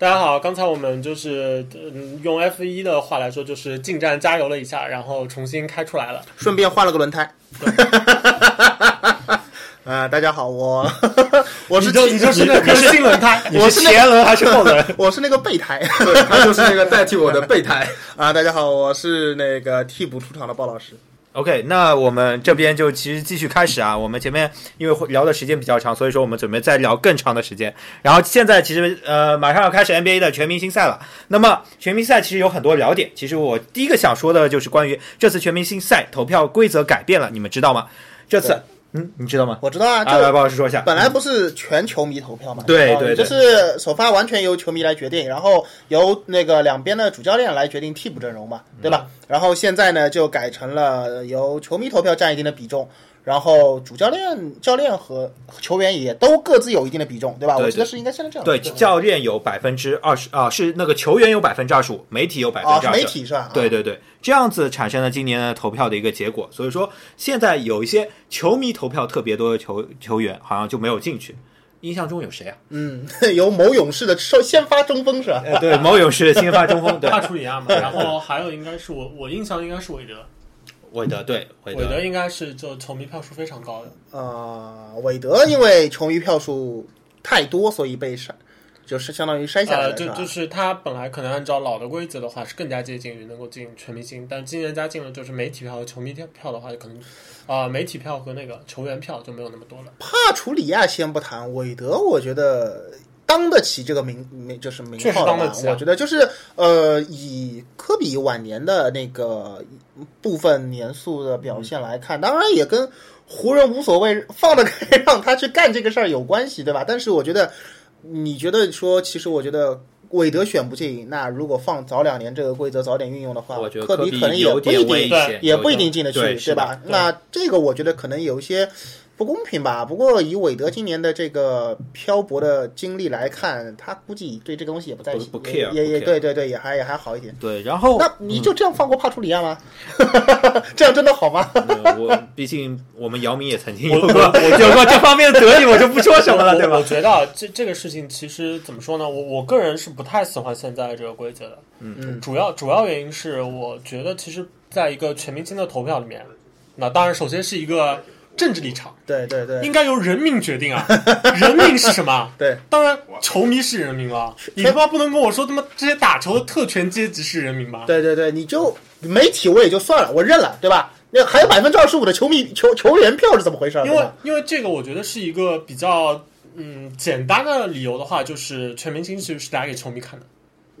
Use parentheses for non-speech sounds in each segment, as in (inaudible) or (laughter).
大家好，刚才我们就是、嗯、用 F 一的话来说，就是进站加油了一下，然后重新开出来了。顺便换了个轮胎。啊、(laughs) 大家好，我 (laughs) 我是你就你就是那个新轮胎，(laughs) 我是前轮还是后轮？我是那个备胎对，他就是那个代替我的备胎。啊！大家好，我是那个替补出场的鲍老师。OK，那我们这边就其实继续开始啊。我们前面因为会聊的时间比较长，所以说我们准备再聊更长的时间。然后现在其实呃马上要开始 NBA 的全明星赛了。那么全明星赛其实有很多聊点。其实我第一个想说的就是关于这次全明星赛投票规则改变了，你们知道吗？这次嗯，你知道吗？我知道啊，就，来这鲍老师说一下。本来不是全球迷投票嘛？对对就是首发完全由球迷来决定，然后由那个两边的主教练来决定替补阵容嘛，对吧？然后现在呢就改成了由球迷投票占一定的比重。然后主教练、教练和球员也都各自有一定的比重，对吧？对我记得是应该现在这样。对，教练有百分之二十啊，是那个球员有百分之二十五，媒体有百分之二十。媒体是吧？对对对，这样子产生了今年的投票的一个结果。所以说，现在有一些球迷投票特别多的球球员，好像就没有进去。印象中有谁啊？嗯，(laughs) 有某勇士的首先发中锋是吧？呃，对，某勇士的先发中锋，对，帕楚里亚嘛，然后还有应该是我我印象应该是韦德，韦德，对，韦韦德德，应该是就球迷票数非常高的。呃，韦德因为球迷票数太多，所以被筛，就是相当于筛下来呃，了，吧？就就是他本来可能按照老的规则的话是更加接近于能够进全明星，但今年加进了就是媒体票和球迷票的话，就可能啊、媒体票和那个球员票就没有那么多了。帕楚里亚先不谈，韦德我觉得当得起这个名名就是名确实号的吧当得起啊我觉得就是呃，以科比晚年的那个部分年数的表现来看，当然也跟湖人无所谓放得开让他去干这个事儿有关系，对吧？但是我觉得，你觉得说，其实我觉得。韦德选不进，那如果放早两年这个规则早点运用的话，我觉得科比可能也不一定，也不一定进得去，对，对吧？那这个我觉得可能有一些不公平吧。不过以韦德今年的这个漂泊的经历来看，他估计对这个东西也不在意，不 care，也也对对对，也还也还好一点。对，然后那你就这样放过帕楚里亚吗？(laughs) 这样真的好吗？呃我毕竟我们姚明也曾经有我过有过这方面的得意，我就不说什么了，(laughs) 对吧？我我觉得啊这这个事情其实怎么说呢？我我个人是不太喜欢现在这个规则的。嗯嗯，主要主要原因是我觉得其实在一个全明星的投票里面，那当然首先是一个政治立场，对对对应该由人民决定啊。(laughs) 人民是什么？对，当然球迷是人民了。你他妈不能跟我说他妈这些打球的特权阶级是人民吧？对对对，你就媒体我也就算了，我认了，对吧？那还有百分之二十五的球迷球球员票是怎么回事？因为因为这个我觉得是一个比较嗯简单的理由的话，就是全明星其实是打给球迷看的。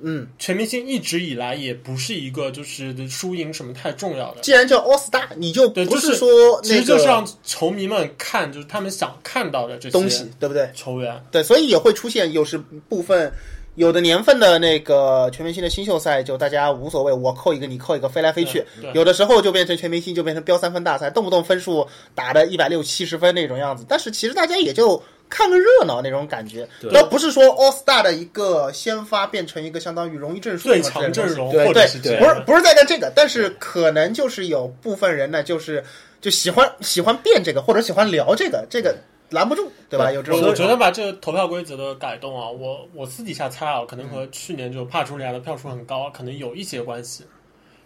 嗯，全明星一直以来也不是一个就是输赢什么太重要的。既然叫 All Star，你就，不是说其实那个就是让球迷们看，就是他们想看到的这些东西，对不对？球员。对，所以也会出现有时部分有的年份的那个全明星的新秀赛，就大家无所谓，我扣一个你扣一个，飞来飞去有的时候就变成全明星，就变成标三分大赛，动不动分数打的一百六七十分那种样子。但是其实大家也就看个热闹那种感觉，那不是说 All Star 的一个先发变成一个相当于荣誉证书最强阵容对对，不是不是在干这个，但是可能就是有部分人呢，就是就喜欢喜欢变这个，或者喜欢聊这个，这个拦不住，对吧？有这种我我觉。得吧，这个投票规则的改动啊，我我私底下猜啊，可能和去年就帕楚利亚的票数很高，可能有一些关系。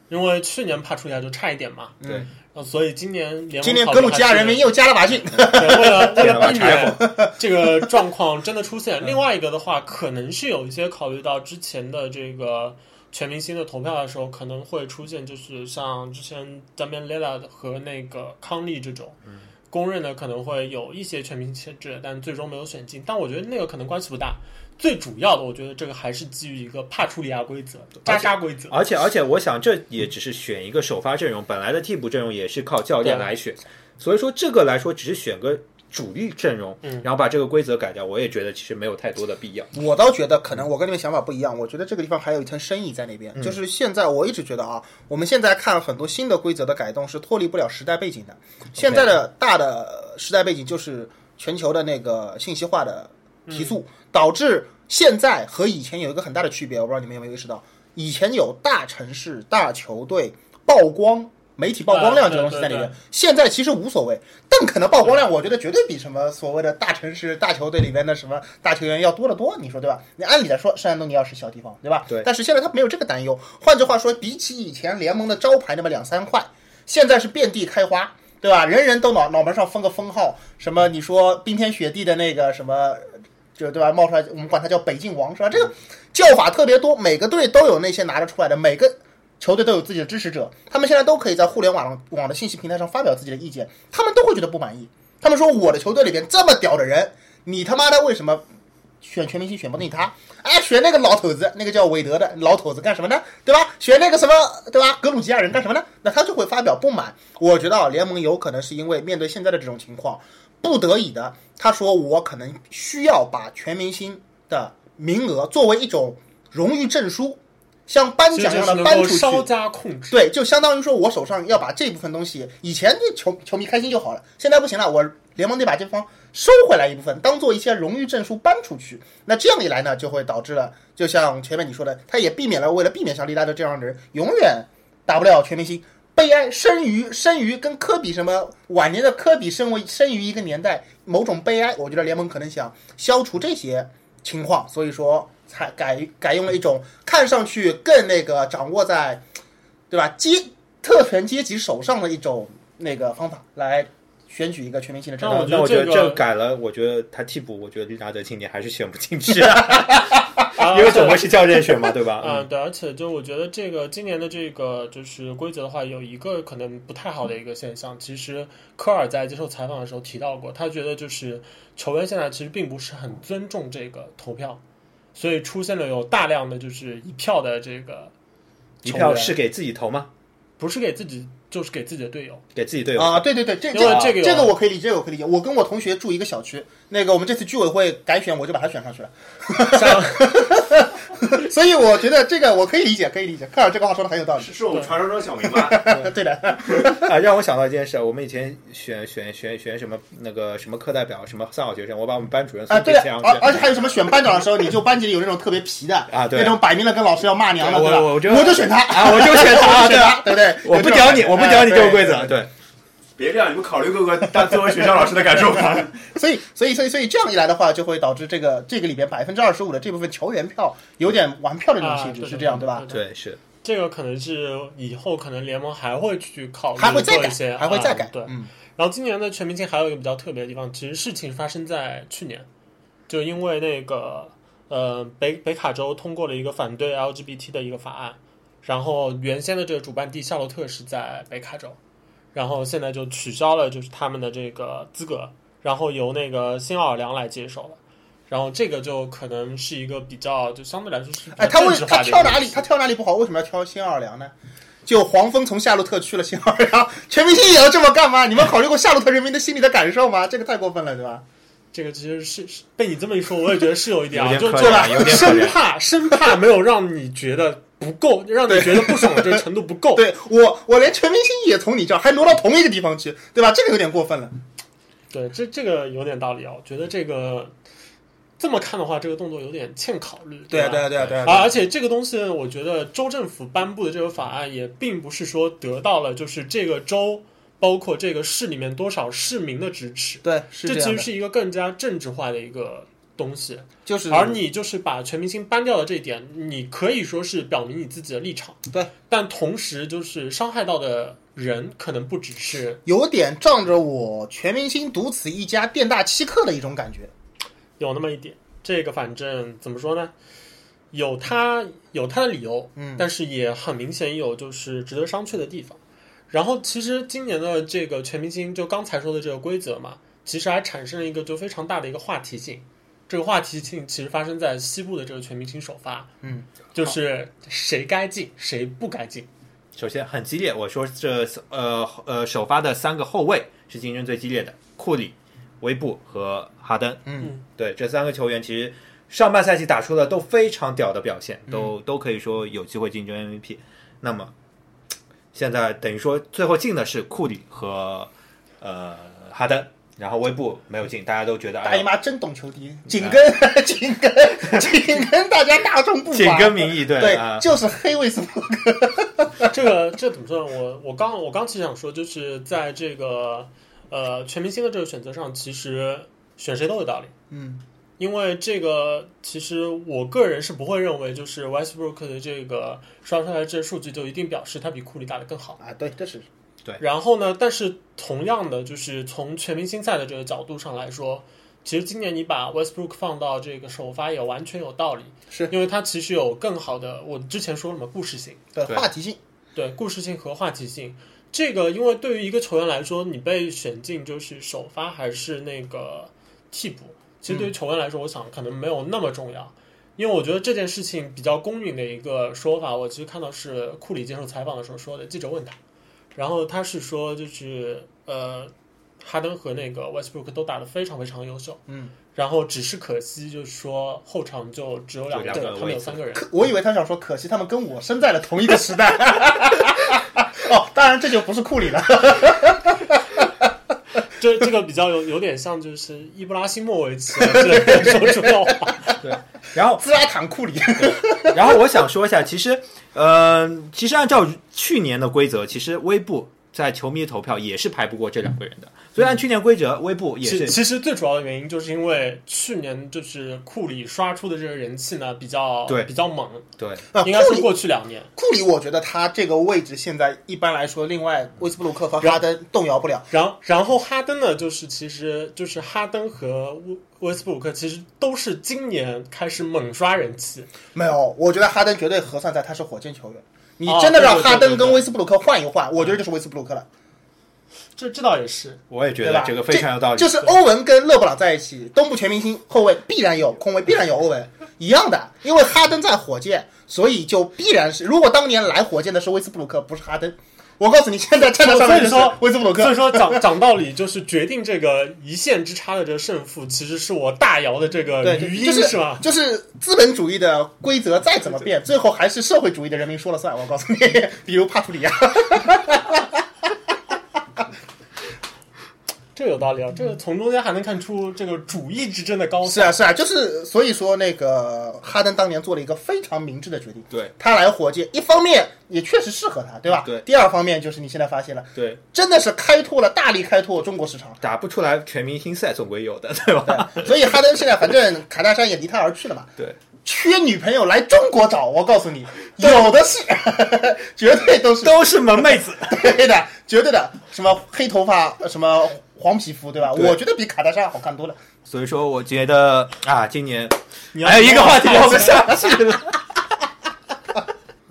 因为去年帕楚利亚就差一点嘛，对，呃，所以今年联盟今年格鲁吉亚人民又加了把劲。对，为了 (laughs) 为了避免 (laughs) 这个状况真的出现，(laughs) 另外一个的话，可能是有一些考虑到之前的这个全明星的投票的时候，可能会出现就是像之前 Damian Lillard 和那个康利这种。公认的可能会有一些全明星限制，但最终没有选进。但我觉得那个可能关系不大。最主要的，我觉得这个还是基于一个帕楚里亚规则、渣渣规则。而且而且，我想这也只是选一个首发阵容，本来的替补阵容也是靠教练来选，所以说这个来说只是选个主力阵容，嗯然后把这个规则改掉，我也觉得其实没有太多的必要。我倒觉得可能我跟你们想法不一样，我觉得这个地方还有一层深意在那边。就是现在我一直觉得啊，我们现在看很多新的规则的改动是脱离不了时代背景的。现在的大的时代背景就是全球的那个信息化的提速，导致现在和以前有一个很大的区别。我不知道你们有没有意识到，以前有大城市、大球队曝光媒体曝光量啊这个东西在里面。现在其实无所谓，邓肯的曝光量，我觉得绝对比什么所谓的大城市、大球队里面的什么大球员要多得多，你说对吧？你按理来说，圣安东尼奥是小地方，对吧？对但是现在他没有这个担忧。换句话说，比起以前联盟的招牌那么两三块，现在是遍地开花。对吧？人人都脑脑门上封个封号，什么你说冰天雪地的那个什么，就对吧？冒出来，我们管他叫北境王是吧？这个叫法特别多，每个队都有那些拿得出来的，每个球队都有自己的支持者，他们现在都可以在互联网网的信息平台上发表自己的意见，他们都会觉得不满意。他们说我的球队里边这么屌的人，你他妈的为什么选全明星选不定他？哎，选那个老头子，那个叫韦德的老头子干什么呢？对吧？选那个什么，对吧？格鲁吉亚人干什么呢？那他就会发表不满。我觉得，联盟有可能是因为面对现在的这种情况，不得已的，他说我可能需要把全明星的名额作为一种荣誉证书，像颁奖一样的颁出去。稍加控制。对，就相当于说我手上要把这部分东西，以前这球球迷开心就好了，现在不行了，我联盟得把这方收回来一部分，当做一些荣誉证书颁出去。那这样一来呢，就会导致了，就像前面你说的，他也避免了为了避免像利拉德这样的人永远打不了全明星。悲哀生于生于跟科比什么晚年的科比生为生于一个年代，某种悲哀，我觉得联盟可能想消除这些情况，所以说才改改用了一种看上去更那个掌握在对吧阶特权阶级手上的一种那个方法来选举一个全明星的阵容那我。觉得这个这个改了，我觉得他替补，我觉得利拉德今年还是选不进去，啊 (laughs) 因为总归是教练选嘛，对吧？嗯，对，而且就我觉得这个今年的这个就是规则的话，有一个可能不太好的一个现象。其实科尔在接受采访的时候提到过，他觉得就是球员现在其实并不是很尊重这个投票，所以出现了有大量的就是一票的这个一票是给自己投吗？不是给自己，就是给自己的队友。给自己队友？啊，对对对，这这这个有这个我可以理解，这个我可以理解。我跟我同学住一个小区，那个我们这次居委会改选，我就把他选上去了。(laughs) 像 (laughs) 所以我觉得这个我可以理解，可以理解。科尔这个话说的很有道理。是我们传说中的小明吧？(laughs) 对的，啊，让我想到一件事，我们以前选选选选什么那个什么课代表，什么三好学生，我把我们班主任啊，送对的这签上，去。而而且还有什么选班长的时候，你就班级里有那种特别皮的啊对那种摆明了跟老师要骂娘的，我对吧？我就我就选他啊我就选他我就 (laughs) 对吧对不对？我不屌你，我不屌你哎这个规则，对对，别这样，你们考虑过个当作为学校老师的感受吧。(laughs) 所以，所以，所以，所以这样一来的话，就会导致这个这个里边百分之二十五的这部分球员票有点玩票的这种性质，啊是这样对吧？？对对是。这个可能是以后可能联盟还会去考虑还会再改做一些，，还会再改啊。对，嗯，然后今年的全明星还有一个比较特别的地方，其实事情发生在去年，就因为那个呃北北卡州通过了一个反对 LGBT 的一个法案，然后原先的这个主办地夏洛特是在北卡州，然后现在就取消了就是他们的这个资格，然后由那个新奥尔良来接手了。然后这个就可能是一个比较，就相对来说是哎，他为他挑哪里？他挑哪里不好？为什么要挑新奥尔良呢？就黄蜂从夏洛特去了新奥尔良，全明星也要这么干吗？你们考虑过夏洛特人民的心理的感受吗？这个太过分了，对吧？这个其实是是被你这么一说，我也觉得是有一点啊，点就就怜有点可生怕生怕没有让你觉得不够，让你觉得不爽的这个程度不够。对我，我连全明星也从你这儿还挪到同一个地方去，对吧？这个有点过分了。对，这这个有点道理啊，我觉得这个这么看的话，这个动作有点欠考虑。对啊，吧对啊，对啊，对啊。啊，而且这个东西，我觉得州政府颁布的这个法案也并不是说得到了就是这个州包括这个市里面多少市民的支持，对，是这其实是一个更加政治化的一个东西。就是而你就是把全明星搬掉的这一点，你可以说是表明你自己的立场，对，但同时就是伤害到的人可能不只是有点仗着我全明星独此一家店大欺客的一种感觉。有那么一点。这个反正怎么说呢？有他有他的理由，嗯但是也很明显有就是值得商榷的地方。然后其实今年的这个全明星，就刚才说的这个规则嘛，其实还产生了一个就非常大的一个话题性。这个话题性其实发生在西部的这个全明星首发，嗯，就是谁该进，谁不该进。首先很激烈，我说这呃呃首发的三个后卫是竞争最激烈的，库里、威布和哈登。嗯，对，这三个球员其实上半赛季打出了都非常屌的表现，都、嗯都可以说有机会竞争 MVP。那么现在等于说最后进的是库里和呃哈登，然后微步没有进，大家都觉得大姨妈真懂球帝，紧跟紧跟紧跟大家大众步伐，紧跟民意，对对啊，，就是黑威斯布鲁克。这个这怎么说呢？我我刚我刚其实想说，就是在这个呃全明星的这个选择上，其实选谁都有道理。嗯，因为这个，其实我个人是不会认为，就是 Westbrook 的这个刷出来的这些数据就一定表示他比库里打得更好。啊，对，这是然后呢，但是同样的，就是从全明星赛的这个角度上来说，其实今年你把 Westbrook 放到这个首发也完全有道理，是因为他其实有更好的，我之前说什么，故事性。的对话题性。对故事性和话题性，这个因为对于一个球员来说，你被选进就是首发还是那个替补，其实对于球员来说，我想可能没有那么重要。因为我觉得这件事情比较公允的一个说法，我其实看到是库里接受采访的时候说的，记者问他，然后他是说就是呃，哈登和那个 Westbrook 都打得非常非常优秀，嗯，然后只是可惜就是说后场就只有两个人，就两个他们有三个人，我以为他想说，可惜他们跟我生在了同一个时代。(laughs) 哦，当然这就不是库里了。这这个比较有有点像就是伊布拉辛莫维奇啊 (laughs) 之类的说出的话。然后兹拉坦库里，然后我想说一下，其实，呃，其实按照去年的规则，其实微布在球迷投票也是排不过这两个人的，所以按去年规则，微布也是其实最主要的原因就是因为去年就是库里刷出的这个人气呢比较对比较猛，对那应该是库里过去两年。库里，我觉得他这个位置现在一般来说，另外威斯布鲁克和哈登动摇不了。然后然后哈登呢，就是其实就是哈登和威威斯布鲁克其实都是今年开始猛刷人气，没有，我觉得哈登绝对核算在他是火箭球员。你哦真的让哈登跟威斯布鲁克换一换，我觉得就是威斯布鲁克了，这这倒也是。我也觉？得这个非常有道理。就是欧文跟勒布朗在一起，东部全明星后卫必然有空位，必然有欧文，一样的。因为哈登在火箭，所以就必然是，如果当年来火箭的是威斯布鲁克，不是哈登，我告诉你，现在站在上面说威斯布鲁克所以。说讲讲道理，就是决定这个一线之差的这个胜负，其实是我大姚的这个对，余音，就是吧？就是资本主义的规则再怎么变，最后还是社会主义的人民说了算。我告诉你，(laughs) 比如帕图里亚，这有道理啊，这个从中间还能看出这个主义之争的高是啊是啊，就是所以说那个哈登当年做了一个非常明智的决定。对他来火箭，一方面也确实适合他，对吧？对第二方面就是你现在发现了，对，真的是开拓了大力开拓中国市场。打不出来全明星赛总归有的，对吧？对，所以哈登现在反正卡戴珊也离他而去了嘛，(laughs) 对，缺女朋友来中国找，我告诉你，(laughs) 有的是，(laughs) 绝对都是都是萌妹子。对的，绝对的，什么黑头发，什么黄皮肤，对吧？对我觉得比卡戴珊好看多了。所以说，我觉得啊，今年你要还有一个话题聊不下去了。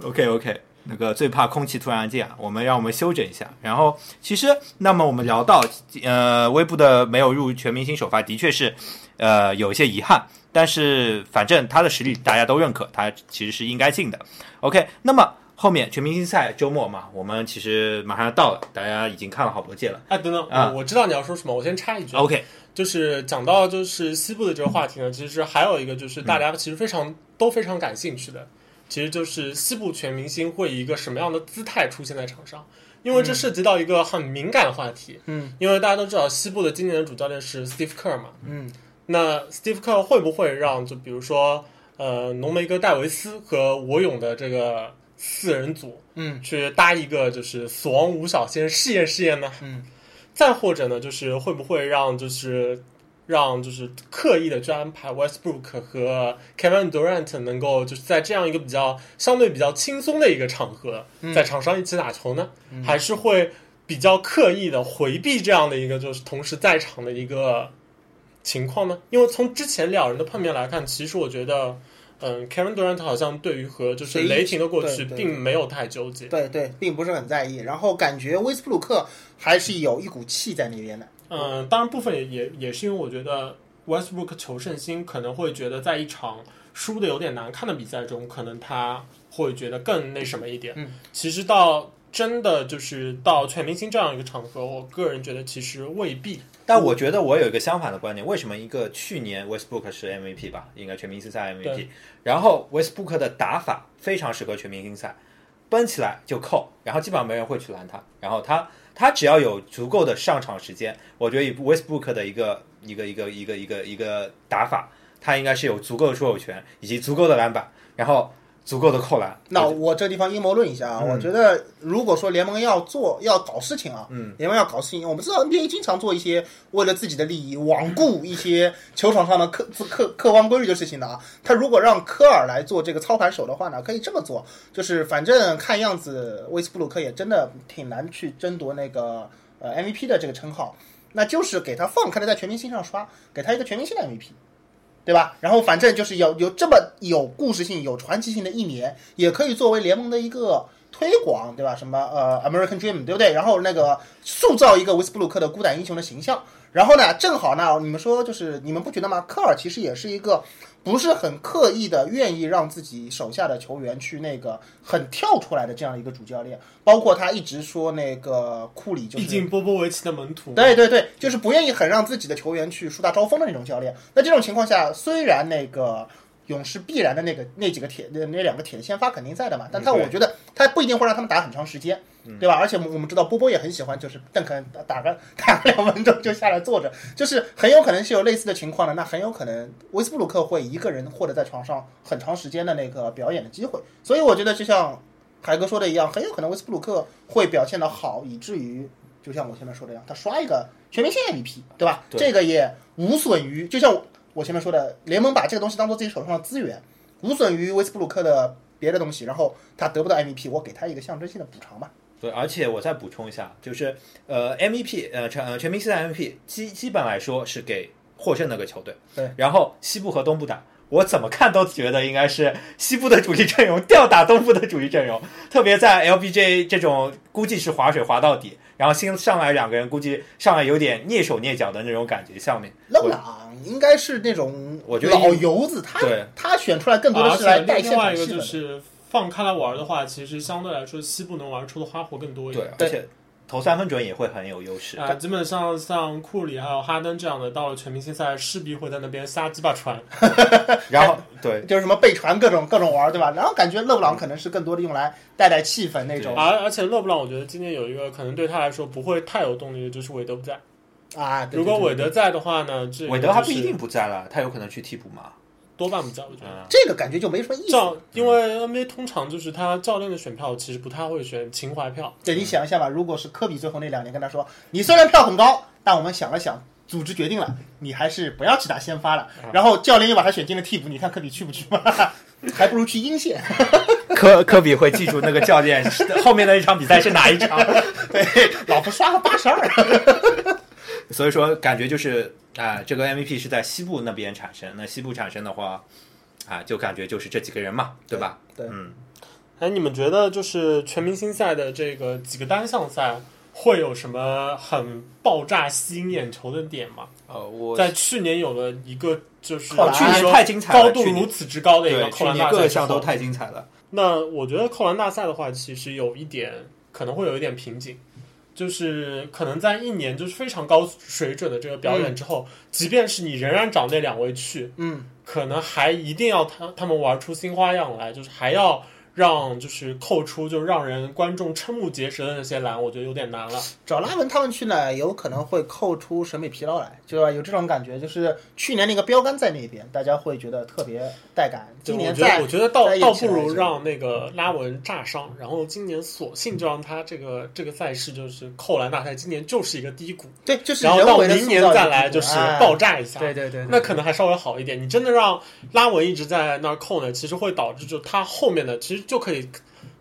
(laughs) OK OK，那个最怕空气突然安静啊，我们让我们休整一下。然后，其实那么我们聊到呃，微布的没有入全明星首发，的确是呃有一些遗憾，但是反正他的实力大家都认可，他其实是应该进的。OK，那么后面全明星赛周末嘛，我们其实马上要到了，大家已经看了好多届了。哎，等等，啊。我我知道你要说什么，我先插一句，OK，就是讲到就是西部的这个话题呢，其实还有一个就是大家其实非常、都非常感兴趣的，其实就是西部全明星会以一个什么样的姿态出现在场上，因为这涉及到一个很敏感的话题，嗯，因为大家都知道西部的今年的主教练是 Steve Kerr 嘛，嗯，那 Steve Kerr 会不会让就比如说呃浓眉哥戴维斯和我勇的这个四人组，嗯，去搭一个就是死亡五小先试验试验呢？嗯，再或者呢，就是会不会让就是让就是刻意的去安排 Westbrook 和 Kevin Durant 能够就是在这样一个比较相对比较轻松的一个场合，在场上一起打球呢？还是会比较刻意的回避这样的一个就是同时在场的一个情况呢？因为从之前两人的碰面来看，其实我觉得。嗯，Kevin Durant 好像对于和就是雷霆的过去并没有太纠结。对对，并不是很在意。然后感觉威斯布鲁克还是有一股气在那边的。嗯，当然部分也也也是因为我觉得 Westbrook 求胜心可能会觉得在一场输的有点难看的比赛中，可能他会觉得更那什么一点。嗯，其实到真的就是到全明星这样一个场合，我个人觉得其实未必。但我觉得我有一个相反的观点，为什么一个去年 Westbrook 是 MVP 吧，应该全明星赛 MVP，然后 Westbrook 的打法非常适合全明星赛，奔起来就扣，然后基本上没人会去拦他，然后他他只要有足够的上场时间，我觉得以 Westbrook 的一个一个一个一个一个一个打法，他应该是有足够的出手权以及足够的篮板，然后足够的扣篮。那我这地方阴谋论一下啊，嗯我觉得如果说联盟要做要搞事情啊，嗯，联盟要搞事情，我们知道 NBA 经常做一些为了自己的利益罔顾一些球场上的客客客观规律的事情的啊。他如果让科尔来做这个操盘手的话呢，可以这么做，就是反正看样子威斯布鲁克也真的挺难去争夺那个呃 MVP 的这个称号，那就是给他放开了在全明星上刷，给他一个全明星的 MVP。对吧？然后反正就是有有这么有故事性、有传奇性的一年，也可以作为联盟的一个推广，对吧？什么呃，American Dream，对不对？然后那个塑造一个维斯布鲁克的孤胆英雄的形象。然后呢，正好呢，你们说就是你们不觉得吗？科尔其实也是一个不是很刻意的愿意让自己手下的球员去那个很跳出来的这样一个主教练，包括他一直说那个库里就是毕竟波波维奇的门徒，对对对，就是不愿意很让自己的球员去树大招风的那种教练。那这种情况下，虽然那个勇士必然的那个那几个铁那那两个铁的先发肯定在的嘛，但他我觉得他不一定会让他们打很长时间，对吧？而且我们知道波波也很喜欢，就是邓肯打打个打个两分钟就下来坐着，就是很有可能是有类似的情况的。那很有可能威斯布鲁克会一个人获得在床上很长时间的那个表演的机会。所以我觉得就像海哥说的一样，很有可能威斯布鲁克会表现的好，以至于就像我前面说的一样，他刷一个全明星 MVP，对吧？对这个也无损于，就像我我前面说的，联盟把这个东西当做自己手上的资源，无损于威斯布鲁克的别的东西，然后他得不到 MVP，我给他一个象征性的补偿吧。对，而且我再补充一下，就是呃，MVP 呃全呃全明星赛 MVP 基基本来说是给获胜那个球队，对，然后西部和东部打。我怎么看都觉得应该是西部的主力阵容吊打东部的主力阵容，(laughs) 特别在 LBJ 这种估计是划水划到底，然后新上来两个人估计上来有点蹑手蹑脚的那种感觉，下面勒布朗应该是那种我觉得老油子，他对他选出来更多的是来带现场另外一个气氛的。就是放开来玩的话，其实相对来说西部能玩出的花活更多一对点。，而且投三分准也会很有优势。啊，基本上像库里还有哈登这样的，到了全明星赛势必会在那边瞎鸡巴传。(laughs) 然后 (laughs) 对就是什么背传各种各种玩，对吧？然后感觉勒布朗可能是更多的用来带带气氛那种而而且勒布朗，我觉得今年有一个可能对他来说不会太有动力的，就是韦德不在。啊。对如果对对韦德在的话呢，这个韦德他不一定不在了，他有可能去替补嘛。多半不在，我觉得。嗯，这个感觉就没什么意思。教，因为 NBA 通常就是他教练的选票其实不太会选情怀票，对你想一下吧，如果是科比最后那两年跟他说，你虽然票很高，但我们想了想，组织决定了，你还是不要去打先发了。然后教练又把他选进了替补，你看科比去不去嘛？(laughs) 还不如去阴线。(laughs) 科科比会记住那个教练后面的一场比赛是哪一场，(laughs) 对，老婆刷个八十二。所以说感觉就是啊、这个 MVP 是在西部那边产生。那西部产生的话，啊，就感觉就是这几个人嘛，对吧？对嗯，哎，你们觉得就是全明星赛的这个几个单项赛会有什么很爆炸、吸引眼球的点吗？呃，我在去年有了一个就是哦去年太精彩了，高度如此之高的一个扣篮大赛各项都太精彩了。那我觉得扣篮大赛的话，其实有一点可能会有一点瓶颈，就是可能在一年就是非常高水准的这个表演之后，即便是你仍然找那两位去，嗯，可能还一定要他他们玩出新花样来，就是还要让就是扣出就让人观众瞠目结舌的那些篮，我觉得有点难了。找拉文他们去呢，有可能会扣出审美疲劳来，就吧？有这种感觉，就是去年那个标杆在那边，大家会觉得特别带感。今年在我觉得倒倒不如让那个拉文炸伤，然后今年索性就让他这个这个赛事就是扣篮大赛，今年就是一个低谷，对，就是然后到明年再来就是爆炸一下。对对对，对那可能还稍微好一点。你真的让拉文一直在那儿扣呢，其实会导致就他后面的其实就可以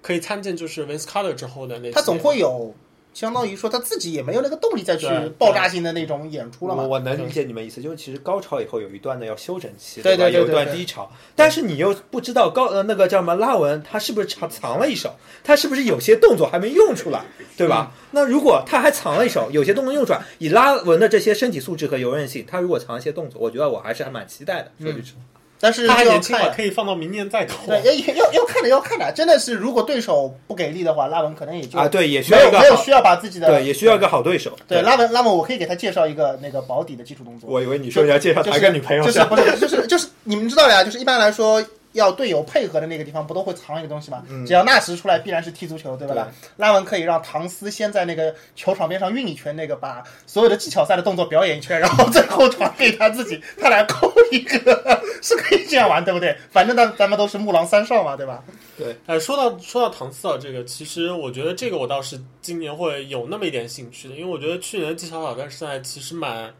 可以参见就是 Vince Carter 之后的那些他总会有，相当于说他自己也没有那个动力再去爆炸性的那种演出了嘛。我我能理解你们意思，就是其实高潮以后有一段呢要休整期，对吧？有一对对对对段低潮，但是你又不知道高呃那个叫什么拉文他是不是藏藏了一手，他是不是有些动作还没用出来，对吧？那如果他还藏了一手，有些动作用出来，以拉文的这些身体素质和柔韧性，他如果藏一些动作，我觉得我还是还蛮期待的。说句实话，但是他还年轻嘛，看可以放到明年再考。对，要要要看的要看的，真的是如果对手不给力的话，拉文可能也就啊，对，也需没要没有需要把自己的对，也需要一个好对手。对拉文拉文，我可以给他介绍一个那个保底的基础动作。我以为你说你要介绍他一个女朋友就是不是就是就是你们知道的呀？就是一般来说，要队友配合的那个地方，不都会藏一个东西吗？嗯只要纳什出来，必然是踢足球，对吧？对拉文可以让唐斯先在那个球场边上运一圈，那个把所有的技巧赛的动作表演一圈，然后最后传给他自己，他来扣一个，(laughs) 是可以这样玩，对不对？反正咱咱们都是木狼三少嘛，对吧？对哎，说到说到唐斯啊，这个其实我觉得这个我倒是今年会有那么一点兴趣的，因为我觉得去年的技巧挑战赛其实蛮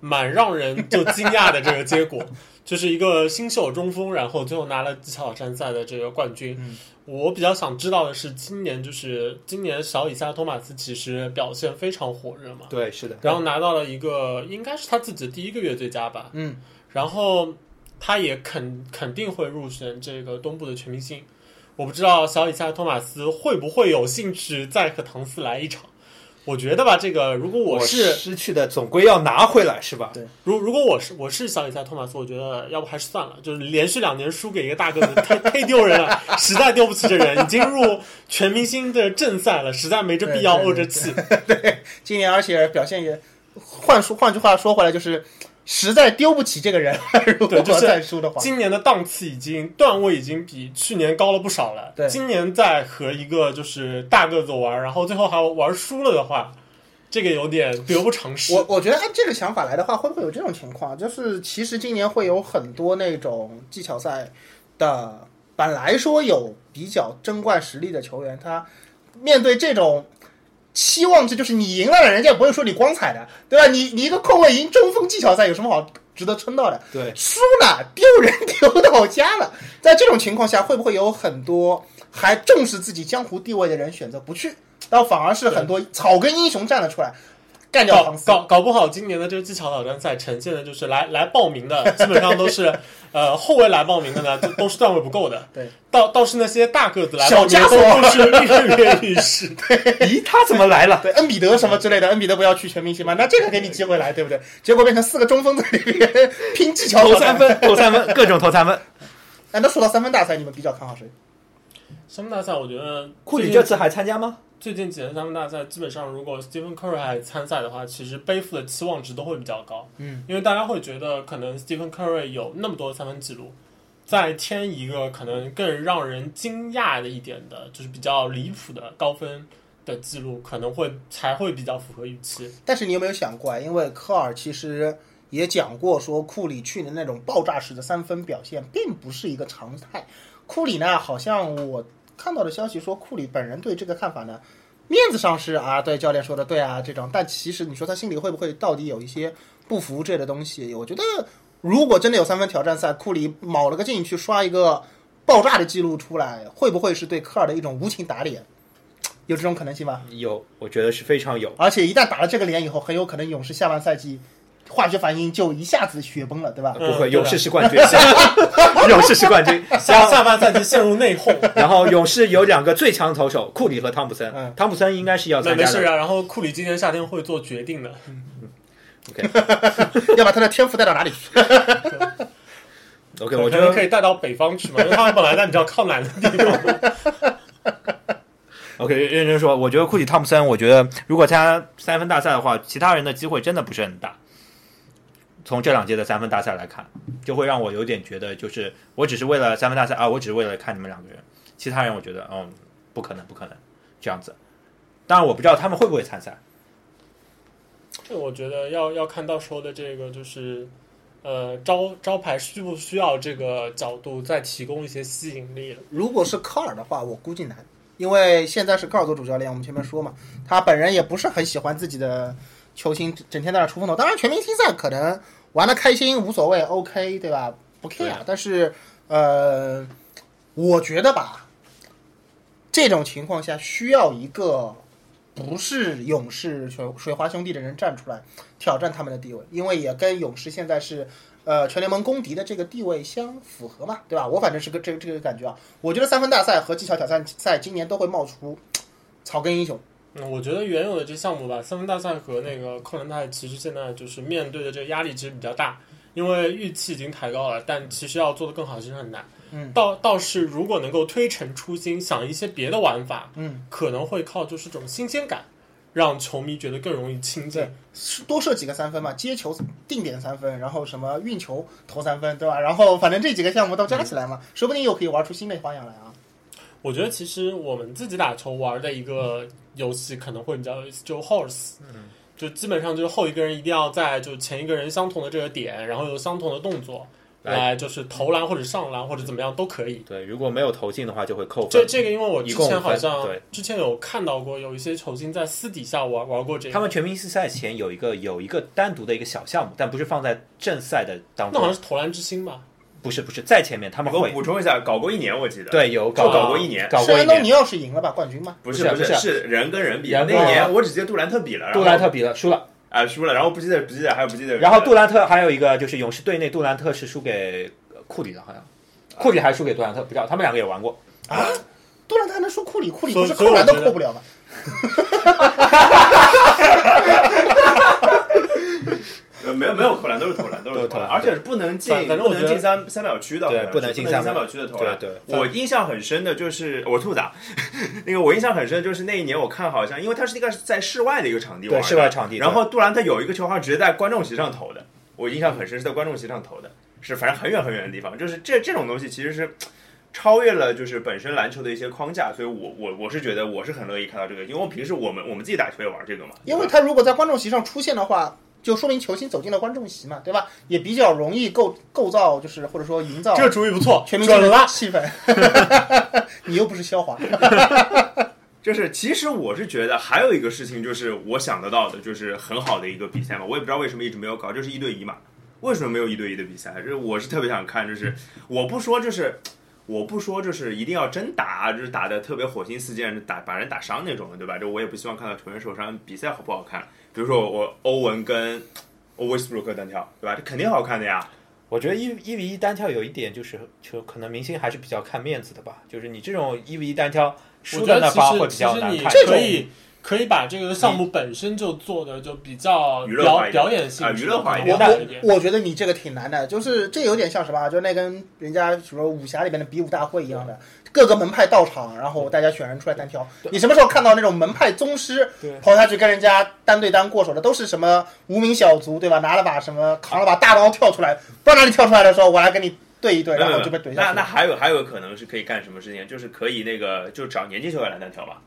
蛮让人就惊讶的这个结果，就是一个新秀中锋，然后最后拿了技巧挑战赛的这个冠军。嗯我比较想知道的是，今年就是今年小以下托马斯其实表现非常火热嘛，对，是的。然后拿到了一个应该是他自己的第一个月最佳吧，嗯，然后他也肯肯定会入选这个东部的全明星。我不知道小以下托马斯会不会有兴趣再和唐斯来一场。我觉得吧，这个如果我是失去的，总归要拿回来，是吧？对如如果我是我是小李赛托马斯，我觉得要不还是算了，就是连续两年输给一个大个子，太太丢人了，实在丢不起这人，已经入全明星的正赛了，实在没这必要怄这气。(laughs) 对今年而且表现也，换说换句话说回来，就是实在丢不起这个人，(laughs) 如果再输的话，今年的档次已经段位已经比去年高了不少了。对今年再和一个就是大个子玩，然后最后还玩输了的话，这个有点得不偿失。我我觉得按这个想法来的话，会不会有这种情况？就是其实今年会有很多那种技巧赛的，本来说有比较争冠实力的球员，他面对这种期望值，就是你赢了，人家也不会说你光彩的，对吧？你你一个控卫赢中锋技巧赛有什么好值得称道的？对，输了，丢人丢到家了。在这种情况下，会不会有很多还重视自己江湖地位的人选择不去，倒反而是很多草根英雄站了出来，干掉搞唐斯？搞搞不好今年的这个技巧挑战赛呈现的就是来来报名的，(laughs) 基本上都是呃后卫来报名的呢，都都是段位不够的。对，倒倒是那些大个子来小报名的家伙都都是跃跃欲试。咦，他怎么来了？对，恩比德什么之类的，恩比德不要去全明星吗？那这个给你机会来，对不对？结果变成四个中锋在里面拼技巧投三。分，投三分，(laughs) 各种投三分。哎，那说到三分大赛，你们比较看好谁？三分大赛，我觉得库里这次还参加吗？最近几年三分大赛，基本上如果 Stephen Curry 还参赛的话，其实背负的期望值都会比较高。嗯，因为大家会觉得可能 Stephen Curry 有那么多三分记录，再添一个可能更让人惊讶的一点的，就是比较离谱的高分的记录，可能会才会比较符合预期。但是你有没有想过啊？因为科尔其实也讲过，说库里去年那种爆炸式的三分表现并不是一个常态。库里呢，好像我看到的消息说，库里本人对这个看法呢，面子上是啊，对教练说的对啊这种，但其实你说他心里会不会到底有一些不服这类的东西？我觉得，如果真的有三分挑战赛，库里卯了个劲去刷一个爆炸的记录出来，会不会是对科尔的一种无情打脸？有这种可能性吗？有，我觉得是非常有。而且一旦打了这个脸以后，很有可能勇士下半赛季化学反应就一下子雪崩了，对吧？嗯不会，勇士是冠军，(laughs) 勇士是冠军。下下半赛季陷入内讧，(laughs) 然后勇士有两个最强投手，库里和汤普森。嗯汤普森应该是要参加的。没事啊。然后库里今年夏天会做决定的。OK (laughs) 要把他的天赋带到哪里去？OK，我觉得可以带到北方去嘛，因为他们本来在比较靠南的地方。OK 认真说，我觉得库里汤普森，我觉得如果参加三分大赛的话，其他人的机会真的不是很大。从这两届的三分大赛来看，就会让我有点觉得，就是我只是为了三分大赛啊，我只是为了看你们两个人，其他人我觉得，嗯，不可能，不可能这样子。当然，我不知道他们会不会参赛。这我觉得要要看到时候的这个就是，呃，招招牌需不需要这个角度再提供一些吸引力了。如果是科尔的话，我估计难，因为现在是科尔做主教练，我们前面说嘛，他本人也不是很喜欢自己的球星整天在那出风头。当然，全明星赛可能玩的开心无所谓，OK，对吧？不 care 对。但是，呃，我觉得吧，这种情况下需要一个不是勇士水水花兄弟的人站出来挑战他们的地位，因为也跟勇士现在是呃全联盟公敌的这个地位相符合嘛，对吧？我反正是个这个这个感觉啊。我觉得三分大赛和技巧挑战赛今年都会冒出草根英雄。嗯，我觉得原有的这项目吧，三分大赛和那个扣篮大赛，其实现在就是面对的这个压力其实比较大，因为预期已经抬高了，但其实要做的更好其实很难。嗯，倒倒是如果能够推陈出新，想一些别的玩法，嗯，可能会靠就是这种新鲜感，让球迷觉得更容易亲近。多射几个三分嘛，接球定点三分，然后什么运球投三分，对吧？然后反正这几个项目都加起来嘛，说不定又可以玩出新的花样来啊。我觉得其实我们自己打球玩的一个游戏可能会比较有意思，就 horse，嗯，就基本上就是后一个人一定要在就前一个人相同的这个点，然后有相同的动作来来就是投篮或者上篮或者怎么样都可以。对，如果没有投进的话就会扣分。这这个，因为我之前好像对之前有看到过，有一些球星在私底下玩玩过这个。他们全明星赛前有一个有一个单独的一个小项目，但不是放在正赛的当中那好像，是投篮之星吧？不是不是在前面他们我会补充一下，搞过一年，我记得。，对有就搞搞过一年。搞过一年是安东尼。奥是赢了吧？冠军吗？不是不是不是人跟人比，人那一年我只记得杜兰特比了，杜兰特比了输了，啊输了，然后不记得不记得还有不记得，然后杜兰特还有一个就是勇士队内杜兰特是输给呃库里的，好像库里还输给杜兰特，不知道他们两个也玩过。啊杜兰特还能输库里，库里不是 (laughs) 扣篮都所以我觉得扣不了吗？(laughs) 呃没有没有投篮都是投篮都是投篮，而且是不能进反反正不能进三三秒区的，对好像不能进三三秒区的投篮。对对，我印象很深的就是我兔子啊，(laughs) 那个我印象很深就是那一年我看好像因为它是一个在室外的一个场地玩对的室外场地，然后杜兰特有一个球好像直接在观众席上投的，我印象很深是在观众席上投的，是反正很远很远的地方，就是这这种东西其实是。超越了就是本身篮球的一些框架，所以我我我是觉得我是很乐意看到这个，因为我平时我们我们自己打球也玩这个嘛，因为他如果在观众席上出现的话，就说明球星走进了观众席嘛，对吧？也比较容易构构造，就是或者说营造这个主意不错，全明星的准了。气氛。(laughs) 你又不是肖华，(laughs) 就是其实我是觉得还有一个事情，就是我想得到的，就是很好的一个比赛嘛，我也不知道为什么一直没有搞，就是一对一嘛，为什么没有一对一的比赛？就是我是特别想看，就是我不说就是。我不说，就是一定要真打，就是打的特别火星四溅，打把人打伤那种的，对吧？这我也不希望看到球员受伤。比赛好不好看？比如说我我欧文跟威斯布鲁克单挑，对吧？这肯定好看的呀。我觉得一一比一单挑有一点就是，就可能明星还是比较看面子的吧。就是你这种一比一单挑输在那方会比实其实你较难看。这种可以可以把这个项目本身就做的就比较娱乐表表演性啊娱乐化一我点大一点。我觉得你这个挺难的，就是这有点像什么啊？就那跟人家什么武侠里面的比武大会一样的，各个门派到场，然后大家选人出来单挑。你什么时候看到那种门派宗师对跑下去跟人家单对单过手的，都是什么无名小卒对吧？拿了把什么扛了把大刀跳出来，不知道哪里跳出来的时候，我来跟你对一对，然后就被怼那下去了。那还有还有个可能是可以干什么事情，就是可以那个就找年轻球员来单挑吧，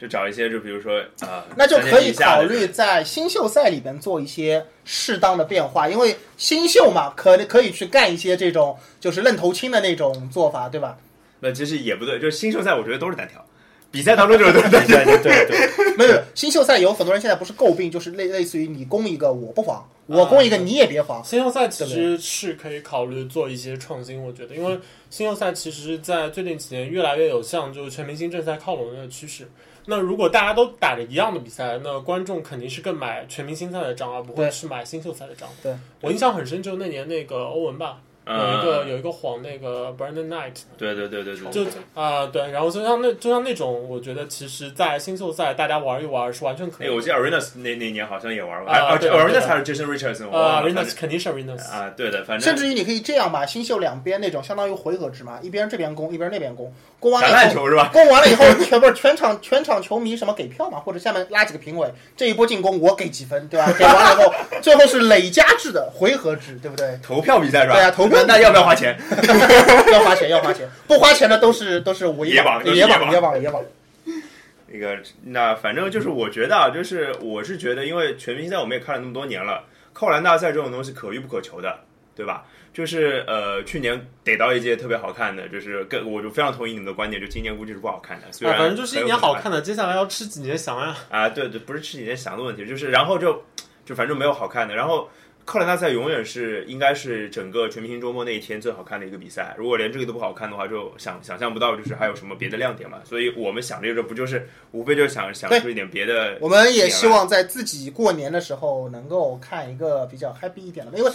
就找一些就比如说呃，那就可以考虑在新秀赛里边做一些适当的变化，因为新秀嘛，可可以去干一些这种就是愣头青的那种做法，对吧？那其实也不对，就是新秀赛我觉得都是单挑，比赛当中就是都是单挑。对对对对，(laughs) 没有新秀赛有很多人现在不是诟病，就是类类似于你攻一个我不防，我攻一个你也别防。新秀赛其实是可以考虑做一些创新，我觉得，因为新秀赛其实，在最近几年越来越有向就是全明星正赛靠拢的趋势。那如果大家都打着一样的比赛，那观众肯定是更买全明星赛的账，而不会对去买新秀赛的账。对我印象很深，就那年那个欧文吧，有一个有一个晃那个 Brandon Knight，对对对对对，就啊、对，然后就像那就像那种，我觉得其实，在新秀赛大家玩一玩是完全可哎，以哎。我记得 Arenas 那那年好像也玩过，啊，Arenas 还是 Jason Richardson，我呃忘了，Arenas 肯定是 Arenas，啊，对的，反正甚至于你可以这样吧，新秀两边那种相当于回合制嘛，一边这边攻，一边那边攻，攻完了以后，榄球是吧？(laughs) 攻完了以后，全不是全场全场球迷什么给票嘛，或者下面拉几个评委，这一波进攻我给几分，对吧？给完了以后，最后是累加制的回合制，对不对？投票比赛是吧？对啊投票那那要不要花钱？(laughs) 要花钱，要花钱，不花钱的都是都是伪野网都是野网，野网野网，(laughs) 那个，那反正就是我觉得啊，就是我是觉得，因为全明星赛我们也看了那么多年了，扣篮大赛这种东西可遇不可求的，对吧？就是呃，去年逮到一届特别好看的，就是跟我就非常同意你们的观点，就今年估计是不好看的。虽啊，然反正就是一年好看的，接下来要吃几年翔呀。啊，对对，不是吃几年翔的问题，就是然后就就反正没有好看的，然后扣篮大赛永远是应该是整个全明星周末那一天最好看的一个比赛。如果连这个都不好看的话，就想想象不到就是还有什么别的亮点嘛。所以我们想这个不就是无非就是想想出一点别的。我们也希望在自己过年的时候能够看一个比较 happy 一点的，因为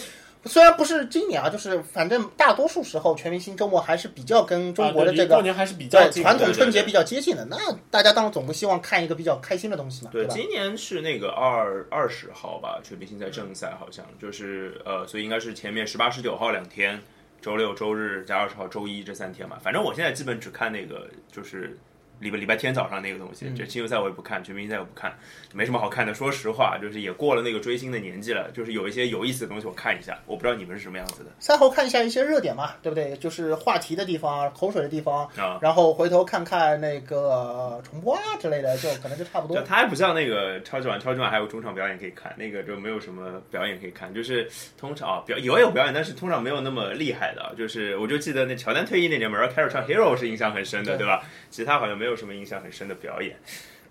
虽然不是今年啊，就是反正大多数时候全明星周末还是比较跟中国的这个离过年还是比较传统春节比较接近的。那大家当然总不希望看一个比较开心的东西嘛，对，吧？今年是那个二二十号吧，全明星赛正赛好像就是呃，所以应该是前面十八、十九号两天，周六、周日加二十号、周一这三天嘛。反正我现在基本只看那个就是礼拜礼拜天早上那个东西，嗯这季后赛我也不看，全明星赛我不看，没什么好看的。说实话，就是也过了那个追星的年纪了，就是有一些有意思的东西我看一下。我不知道你们是什么样子的赛后看一下一些热点嘛，对不对？就是话题的地方、口水的地方，啊。然后回头看看那个重播啊之类的，就可能就差不多就。它还不像那个超级碗，超级碗还有中场表演可以看，那个就没有什么表演可以看，就是通常啊表也有表演，但是通常没有那么厉害的。就是我就记得那乔丹退役那年 m a r i Carey 唱 Hero 是印象很深的，对对吧？其他好像没有什么印象很深的表演。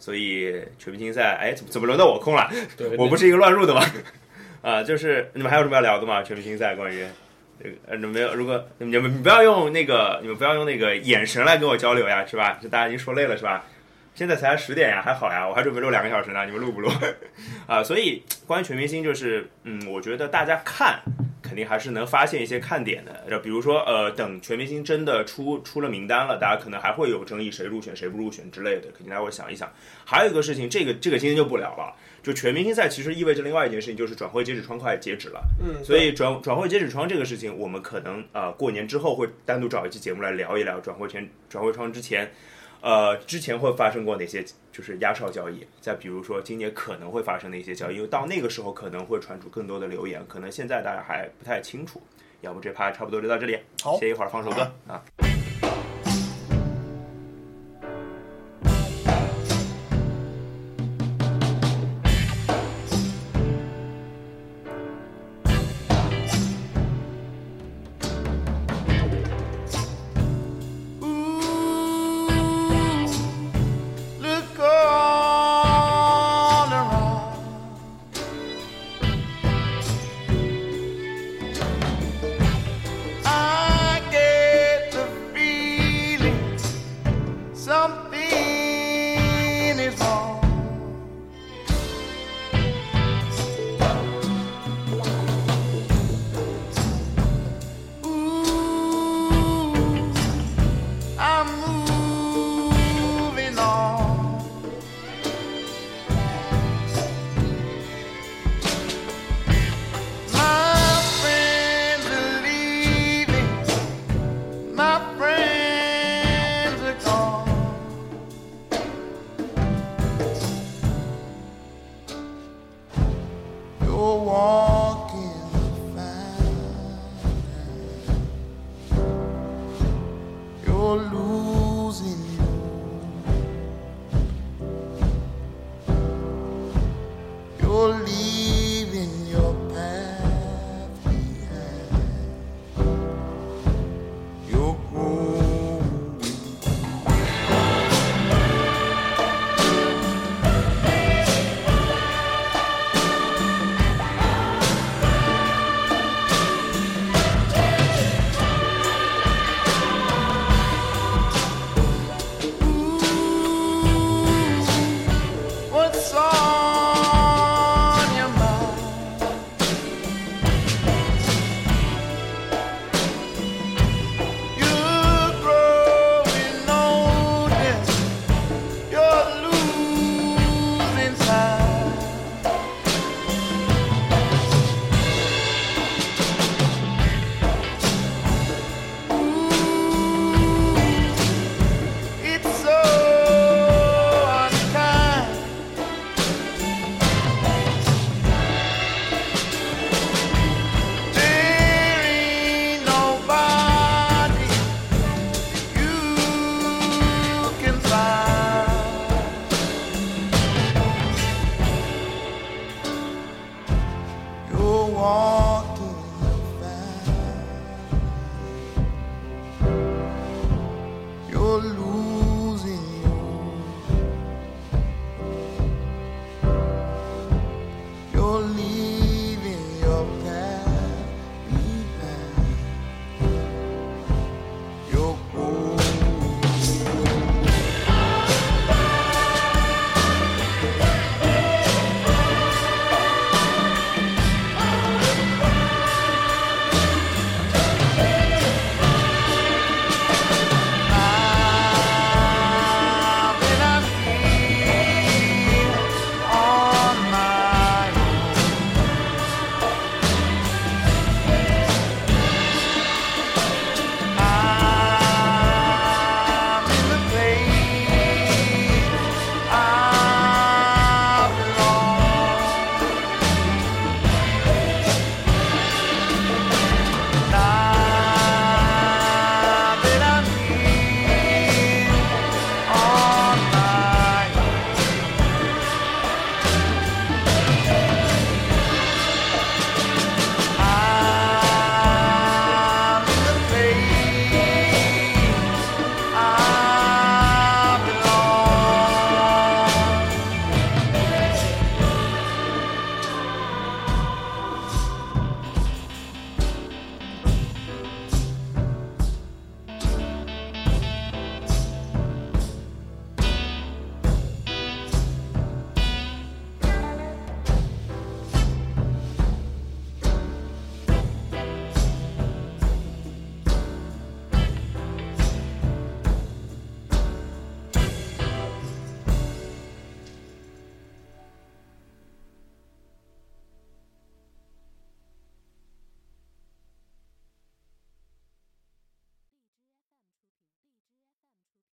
所以全明星赛，哎，怎么怎么轮到我空了？对我不是一个乱入的吗？(laughs) 啊，就是你们还有什么要聊的吗？全明星赛关于这个，呃，没有，如果你们你不要用那个，你们不要用那个眼神来跟我交流呀，是吧？就大家已经说累了，是吧？现在才十点呀，还好呀，我还准备录两个小时呢，你们录不录？(laughs) 啊，所以关于全明星，就是嗯，我觉得大家看肯定还是能发现一些看点的。就比如说，呃，等全明星真的出出了名单了，大家可能还会有争议，谁入选谁不入选之类的，肯定大家会想一想。还有一个事情，这个这个今天就不聊了。就全明星赛其实意味着另外一件事情，就是转会截止窗快截止了。嗯，所以转转会截止窗这个事情，我们可能呃过年之后会单独找一期节目来聊一聊转会前转会窗之前，呃之前会发生过哪些就是压哨交易，再比如说今年可能会发生的一些交易，因为到那个时候可能会传出更多的流言，可能现在大家还不太清楚。要不这趴差不多就到这里，好歇一会儿放首歌啊。